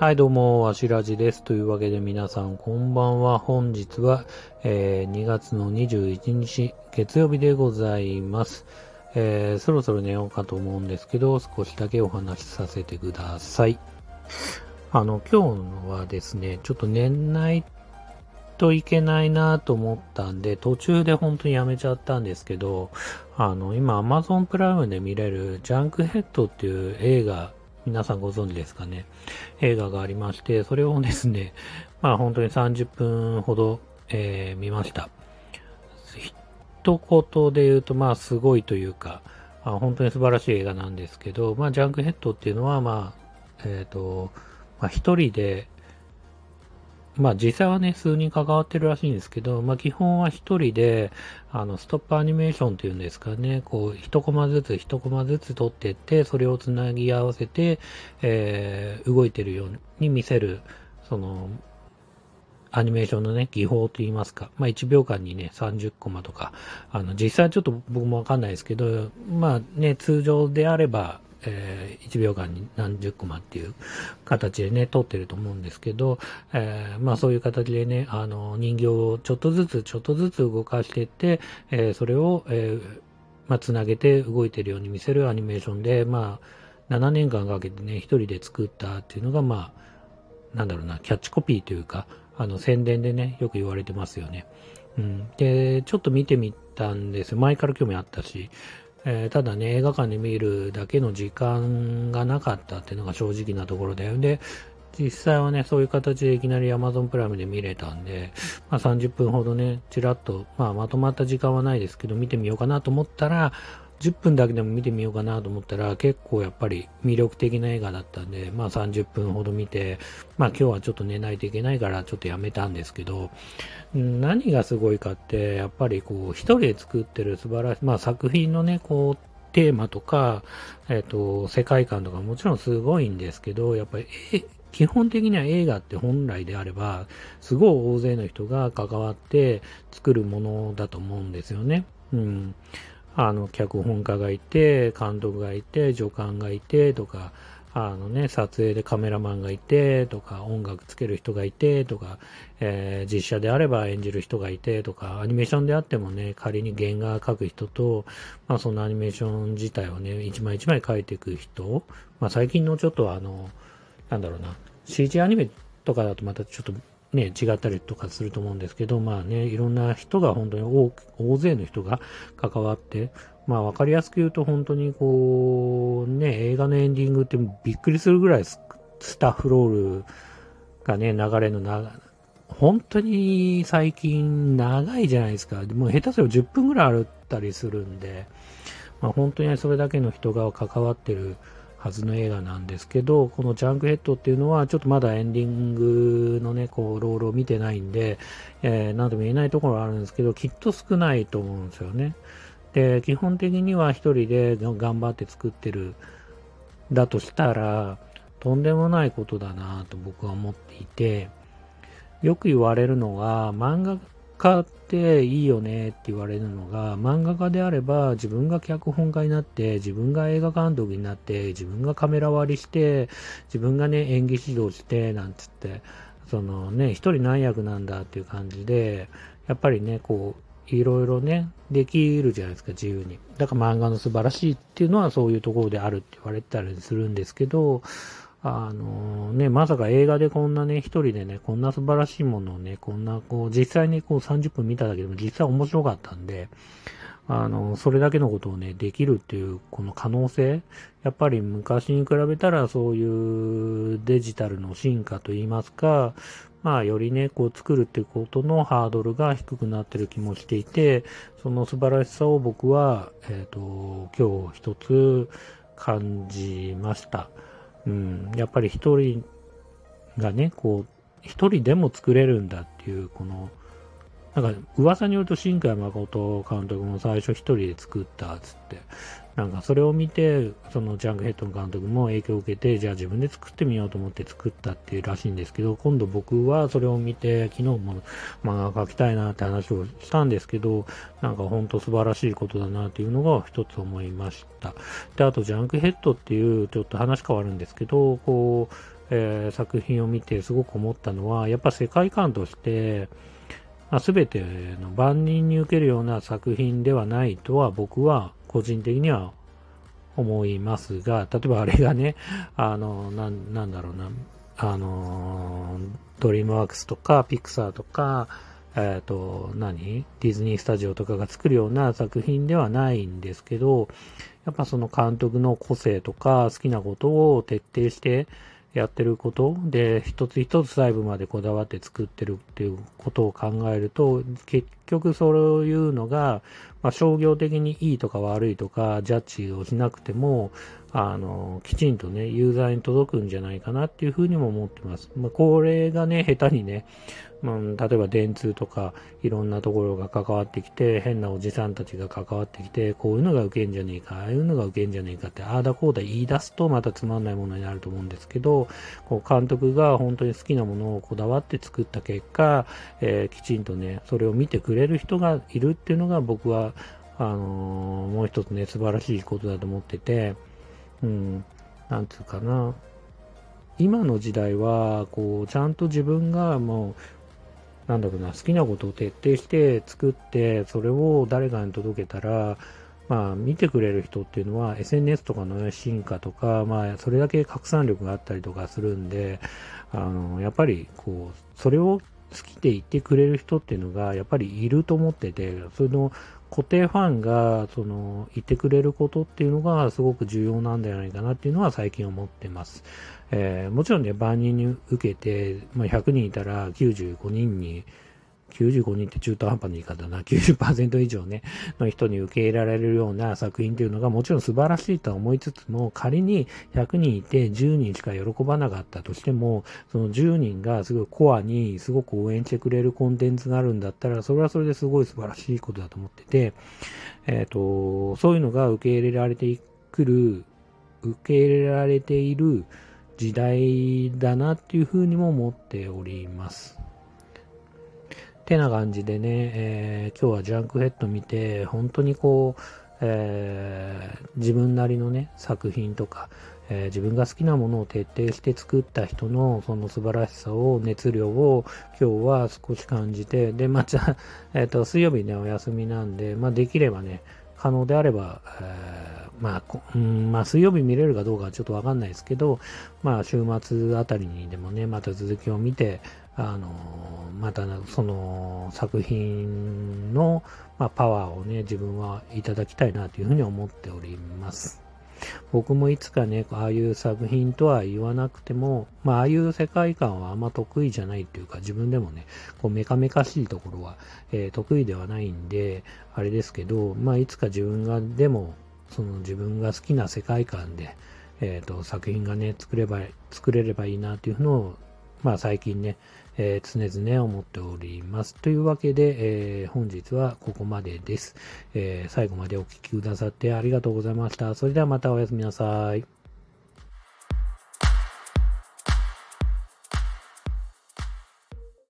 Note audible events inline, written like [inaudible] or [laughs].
はい、どうも、わしらじです。というわけで皆さん、こんばんは。本日は、えー2月の21日、月曜日でございます。えーそろそろ寝ようかと思うんですけど、少しだけお話しさせてください。あの、今日はですね、ちょっと寝ないといけないなと思ったんで、途中で本当にやめちゃったんですけど、あの、今 Amazon プライムで見れるジャンクヘッドっていう映画、皆さんご存知ですかね。映画がありまして、それをですね、[laughs] まあ本当に30分ほど、えー見ました。一言で言うと、まあすごいというか、あ本当に素晴らしい映画なんですけど、まあジャンクヘッドっていうのは、まあ、えっ、と、まあ一人で、まあ実際はね、数人関わってるらしいんですけど、まあ基本は一人で、あの、ストップアニメーションっていうんですかね、こう、一コマずつ一コマずつ撮ってって、それをつなぎ合わせて、えー動いてるように見せる、その、アニメーションのね、技法といいますか、まあ1秒間にね、30コマとか、あの、実際ちょっと僕もわかんないですけど、まあね、通常であれば、えー1秒間に何十コマっていう形でね、撮ってると思うんですけど、えーまあそういう形でね、あの、人形をちょっとずつちょっとずつ動かしていって、えーそれを、えーまあつなげて動いてるように見せるアニメーションで、まあ7年間かけてね、一人で作ったっていうのが、まあ、なんだろうな、キャッチコピーというか、あの、宣伝でね、よく言われてますよね。うん。で、ちょっと見てみたんですよ。前から興味あったし、えーただね、映画館で見るだけの時間がなかったっていうのが正直なところだよ、で、実際はね、そういう形でいきなり Amazon プライムで見れたんで、まあ30分ほどね、ちらっと、まあまとまった時間はないですけど、見てみようかなと思ったら、10分だけでも見てみようかなと思ったら、結構やっぱり魅力的な映画だったんで、まあ30分ほど見て、まあ今日はちょっと寝ないといけないからちょっとやめたんですけど、何がすごいかって、やっぱりこう、一人で作ってる素晴らしい、まあ作品のね、こう、テーマとか、えっ、と、世界観とかもちろんすごいんですけど、やっぱり、え基本的には映画って本来であれば、すごい大勢の人が関わって作るものだと思うんですよね。うん。あの、脚本家がいて、監督がいて、助監がいて、とか、あのね、撮影でカメラマンがいて、とか、音楽つける人がいて、とか、えー実写であれば演じる人がいて、とか、アニメーションであってもね、仮に原画描く人と、まあそのアニメーション自体をね、一枚一枚描いていく人、まあ最近のちょっとあの、なんだろうな、CG アニメとかだとまたちょっとね、違ったりとかすると思うんですけど、まあね、いろんな人が本当に多く大勢の人が関わって、まあわかりやすく言うと本当にこう、ね、映画のエンディングってびっくりするぐらいスタッフロールがね、流れのな、本当に最近長いじゃないですか。もう下手すれば10分ぐらいあったりするんで、まあ本当にそれだけの人が関わってるはずの映画なんですけど、このジャンクヘッドっていうのはちょっとまだエンディングのね、こう、ロールを見てないんで、えー、なんとも言えないところはあるんですけど、きっと少ないと思うんですよね。で、基本的には一人で頑張って作ってる、だとしたら、とんでもないことだなと僕は思っていて、よく言われるのが、漫画家っていいよねって言われるのが、漫画家であれば自分が脚本家になって、自分が映画監督になって、自分がカメラ割りして、自分がね、演技指導して、なんつって、そのね、一人何役なんだっていう感じで、やっぱりね、こう、いろいろね、できるじゃないですか、自由に。だから漫画の素晴らしいっていうのはそういうところであるって言われたりするんですけど、あのね、まさか映画でこんなね、一人でね、こんな素晴らしいものをね、こんなこう、実際にこう30分見ただけでも実際面白かったんで、あの、それだけのことをね、できるっていう、この可能性、やっぱり昔に比べたらそういうデジタルの進化といいますか、まあ、よりね、こう作るっていうことのハードルが低くなってる気もしていて、その素晴らしさを僕は、えっ、と、今日一つ感じました。うん、やっぱり一人がね、こう、一人でも作れるんだっていう、この、なんか噂によると新海誠監督も最初一人で作ったっつって、なんかそれを見て、そのジャンクヘッドの監督も影響を受けて、じゃあ自分で作ってみようと思って作ったっていうらしいんですけど、今度僕はそれを見て、昨日も漫画描きたいなって話をしたんですけど、なんか本当素晴らしいことだなっていうのが一つ思いました。で、あとジャンクヘッドっていう、ちょっと話変わるんですけど、こう、えー、作品を見てすごく思ったのは、やっぱ世界観として、まあ、全ての万人に受けるような作品ではないとは僕は個人的には思いますが、例えばあれがね、[laughs] あの、ななんだろうな、あの、ドリームワークスとかピクサーとか、えっ、ー、と、何？ディズニースタジオとかが作るような作品ではないんですけど、やっぱその監督の個性とか好きなことを徹底してやってることで、一つ一つ細部までこだわって作ってるっていうことを考えると、結局そういうのが、まあ、商業的にいいとか悪いとか、ジャッジをしなくても、あの、きちんとね、ユーザーに届くんじゃないかなっていうふうにも思ってます。まあ、これがね、下手にね、まあ、例えば電通とか、いろんなところが関わってきて、変なおじさんたちが関わってきて、こういうのが受けんじゃねえか、ああいうのが受けんじゃねえかって、ああだこうだ言い出すとまたつまんないものになると思うんですけど、こう監督が本当に好きなものをこだわって作った結果、えー、きちんとね、それを見てくれる人がいるっていうのが僕は、あのー、もう一つね、素晴らしいことだと思ってて、うん、なんつうかな、今の時代は、こう、ちゃんと自分がもう、なんだろうな、好きなことを徹底して作って、それを誰かに届けたら、まあ、見てくれる人っていうのは SNS とかの進化とか、まあ、それだけ拡散力があったりとかするんで、あの、やっぱり、こう、それを好きでいてくれる人っていうのが、やっぱりいると思ってて、その固定ファンが、その、いてくれることっていうのがすごく重要なんじゃないかなっていうのは最近思ってます。えー、もちろんね、万人に受けて、まあ、100人いたら95人に、95人って中途半端な言い方だな、[laughs] 90%以上ね、の人に受け入れられるような作品というのがもちろん素晴らしいとは思いつつも、仮に100人いて10人しか喜ばなかったとしても、その10人がすごいコアにすごく応援してくれるコンテンツがあるんだったら、それはそれですごい素晴らしいことだと思ってて、えっ、ー、と、そういうのが受け入れられてくる、受け入れられている時代だなっていうふうにも思っております。てな感じでね、えー、今日はジャンクヘッド見て、本当にこう、えー、自分なりのね、作品とか、えー、自分が好きなものを徹底して作った人のその素晴らしさを、熱量を今日は少し感じて、で、まあ、じ [laughs] ゃえっ、と、水曜日ね、お休みなんで、まあ、できればね、可能であれば、えー、まあ、うん、まあ、水曜日見れるかどうかはちょっとわかんないですけど、まあ、週末あたりにでもね、また続きを見て、あの、またその作品の、まあ、パワーをね、自分はいただきたいなというふうに思っております。僕もいつかね、ああいう作品とは言わなくても、まあ、ああいう世界観はあんま得意じゃないっていうか、自分でもね、こうメカメカしいところは、えー、得意ではないんで、あれですけど、まあ、いつか自分がでも、その自分が好きな世界観で、えっ、ー、と、作品がね、作れば、作れればいいなっていうのを、まあ最近ね、えー、常々思っております。というわけで、えー、本日はここまでです、えー、最後までお聴きくださってありがとうございました。それではまたおやすみなさい。